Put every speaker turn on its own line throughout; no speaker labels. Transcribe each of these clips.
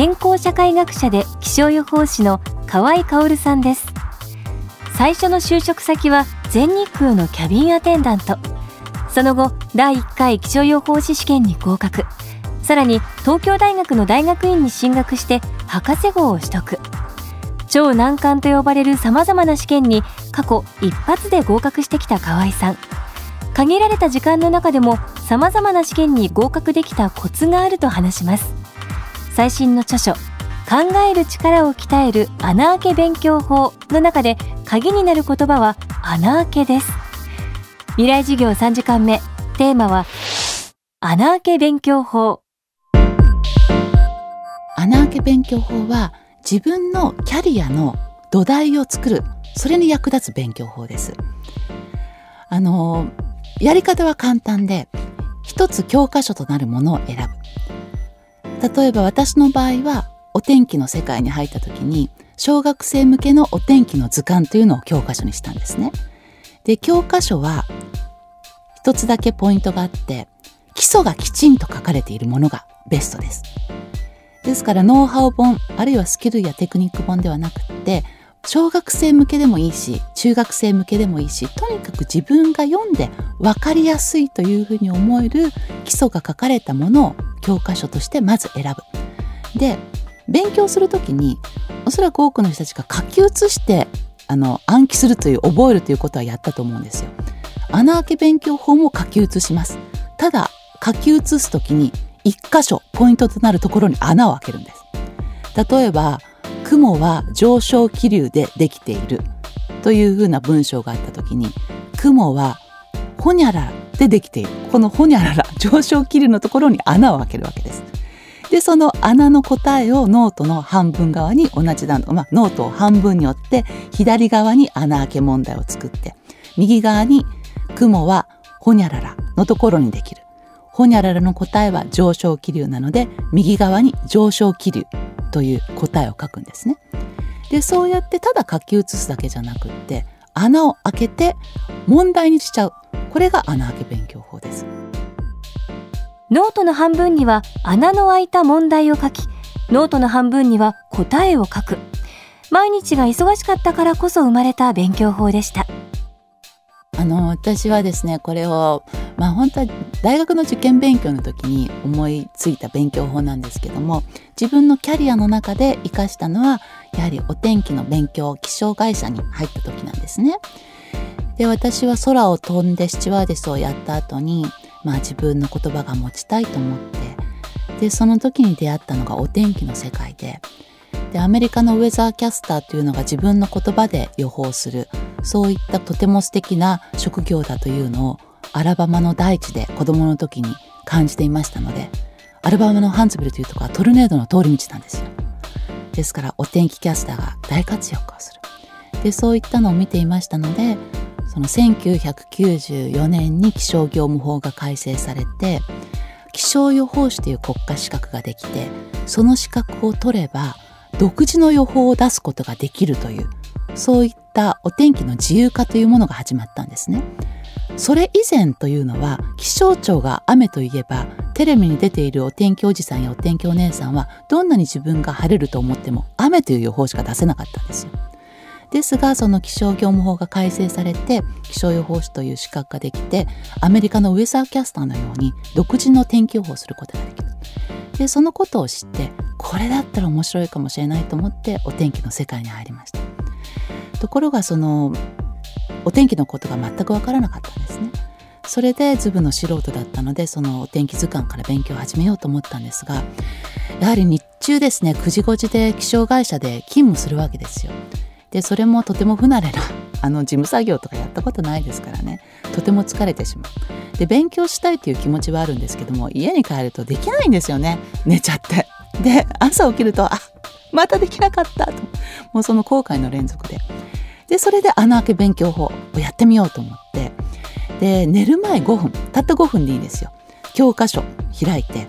健康社会学者で気象予報士の河合薫さんです。最初の就職先は全日空のキャビンアテンダント。その後、第1回気象予報士試験に合格。さらに、東京大学の大学院に進学して、博士号を取得。超難関と呼ばれる様々な試験に過去一発で合格してきた河合さん。限られた時間の中でも様々な試験に合格できたコツがあると話します。最新の著書「考える力を鍛える穴あけ勉強法」の中で鍵になる言葉は穴あけです。未来授業3時間目テーマは穴あけ勉強法。
穴あけ勉強法は自分のキャリアの土台を作るそれに役立つ勉強法です。あのやり方は簡単で一つ教科書となるものを選ぶ。例えば私の場合はお天気の世界に入った時に小学生向けのお天気の図鑑というのを教科書にしたんですね。で教科書は一つだけポイントがあって基礎がきちんと書かれているものがベストです。ですからノウハウ本あるいはスキルやテクニック本ではなくって小学生向けでもいいし中学生向けでもいいしとにかく自分が読んで分かりやすいというふうに思える基礎が書かれたものを教科書としてまず選ぶ。で勉強する時におそらく多くの人たちが書き写してあの暗記するという覚えるということはやったと思うんですよ。穴あけ勉強法も書き写します。ただ書き写す時に一箇所ポイントとなるところに穴を開けるんです。例えば雲は上昇気流でできているというふうな文章があった時に雲はほにゃららでできているこのほにゃらら上昇気流のところに穴を開けるわけです。でその穴の答えをノートの半分側に同じ段、まあ、ノートを半分に折って左側に穴開け問題を作って右側に雲はほにゃららのところにできる。ほにゃららの答えは上昇気流なので右側に上昇気流という答えを書くんですね。でそうやってただ書き写すだけじゃなくって穴を開けて問題にしちゃうこれが穴開け勉強法です。
ノートの半分には穴の開いた問題を書きノートの半分には答えを書く毎日が忙しかったからこそ生まれた勉強法でした
あの私はですねこれをまあ本当は大学の受験勉強の時に思いついた勉強法なんですけども自分のキャリアの中で活かしたのはやはりお天気の勉強気象会社に入った時なんですね。で私は空を飛んでスチュワーデスをやった後にまあ自分の言葉が持ちたいと思って。でその時に出会ったのがお天気の世界で。でアメリカのウェザーキャスターというのが自分の言葉で予報する。そういったとても素敵な職業だというのをアラバマの大地で子供の時に感じていましたのでアラバマのハンツビルというとこはトルネードの通り道なんですよ。ですからお天気キャスターが大活躍をする。でそういったのを見ていましたのでその1994年に気象業務法が改正されて気象予報士という国家資格ができてその資格を取れば独自の予報を出すことができるというそういったお天気の自由化というものが始まったんですね。それ以前というのは気象庁が雨といえばテレビに出ているお天気おじさんやお天気お姉さんはどんなに自分が晴れると思っても雨という予報しか出せなかったんですよ。ですがその気象業務法が改正されて気象予報士という資格ができてアメリカのウェザーキャスターのように独自の天気予報をすることができる。でそのことを知ってこれだったら面白いかもしれないと思ってお天気の世界に入りました。ところがそのお天気のことが全く分からなかったんですね。それでズブの素人だったのでそのお天気図鑑から勉強を始めようと思ったんですがやはり日中ですね9時5時で気象会社で勤務するわけですよ。でそれもとても不慣れな あの事務作業とかやったことないですからね。とても疲れてしまう。で勉強したいという気持ちはあるんですけども家に帰るとできないんですよね。寝ちゃって。で朝起きるとあまたできなかったと。もうその後悔の連続で。でそれで穴開け勉強法をやってみようと思って。で寝る前5分。たった5分でいいですよ。教科書開いて。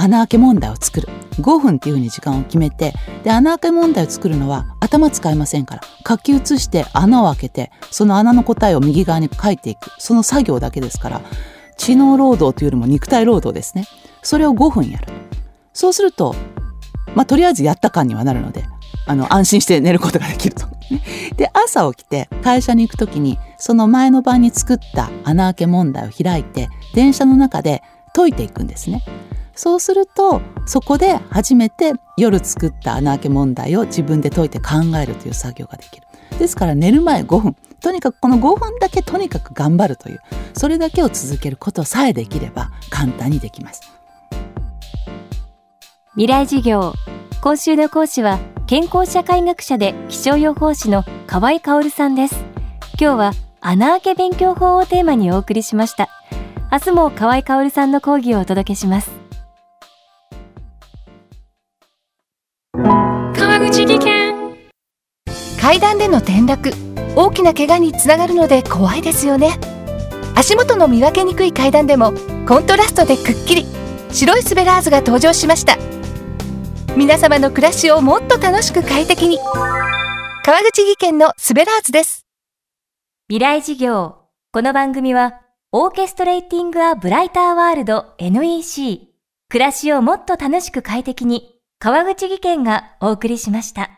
穴開け問題を作る。5分っていうふうに時間を決めてで穴開け問題を作るのは頭使いませんから。書き写して穴を開けてその穴の答えを右側に書いていく。その作業だけですから。知能労働というよりも肉体労働ですね。それを5分やる。そうするとまあとりあえずやった感にはなるのであの安心して寝ることができると。で朝起きて会社に行く時にその前の晩に作った穴開け問題を開いて電車の中で解いていくんですね。そうするとそこで初めて夜作った穴開け問題を自分で解いて考えるという作業ができる。ですから寝る前5分。とにかくこの5分だけとにかく頑張るという。それだけを続けることさえできれば簡単にできます。
未来授業。今週の講師は健康社会学者で気象予報士の河合香さんです。今日は穴開け勉強法をテーマにお送りしました。明日も河合香さんの講義をお届けします。
階段での転落。大きな怪我につながるので怖いですよね。足元の見分けにくい階段でもコントラストでくっきり。白いスベラーズが登場しました。皆様の暮らしをもっと楽しく快適に。川口技研のスベラーズです。
未来事業。この番組はオーケストレーティング・ア・ブライター・ワールド NEC 暮らしをもっと楽しく快適に川口義賢がお送りしました。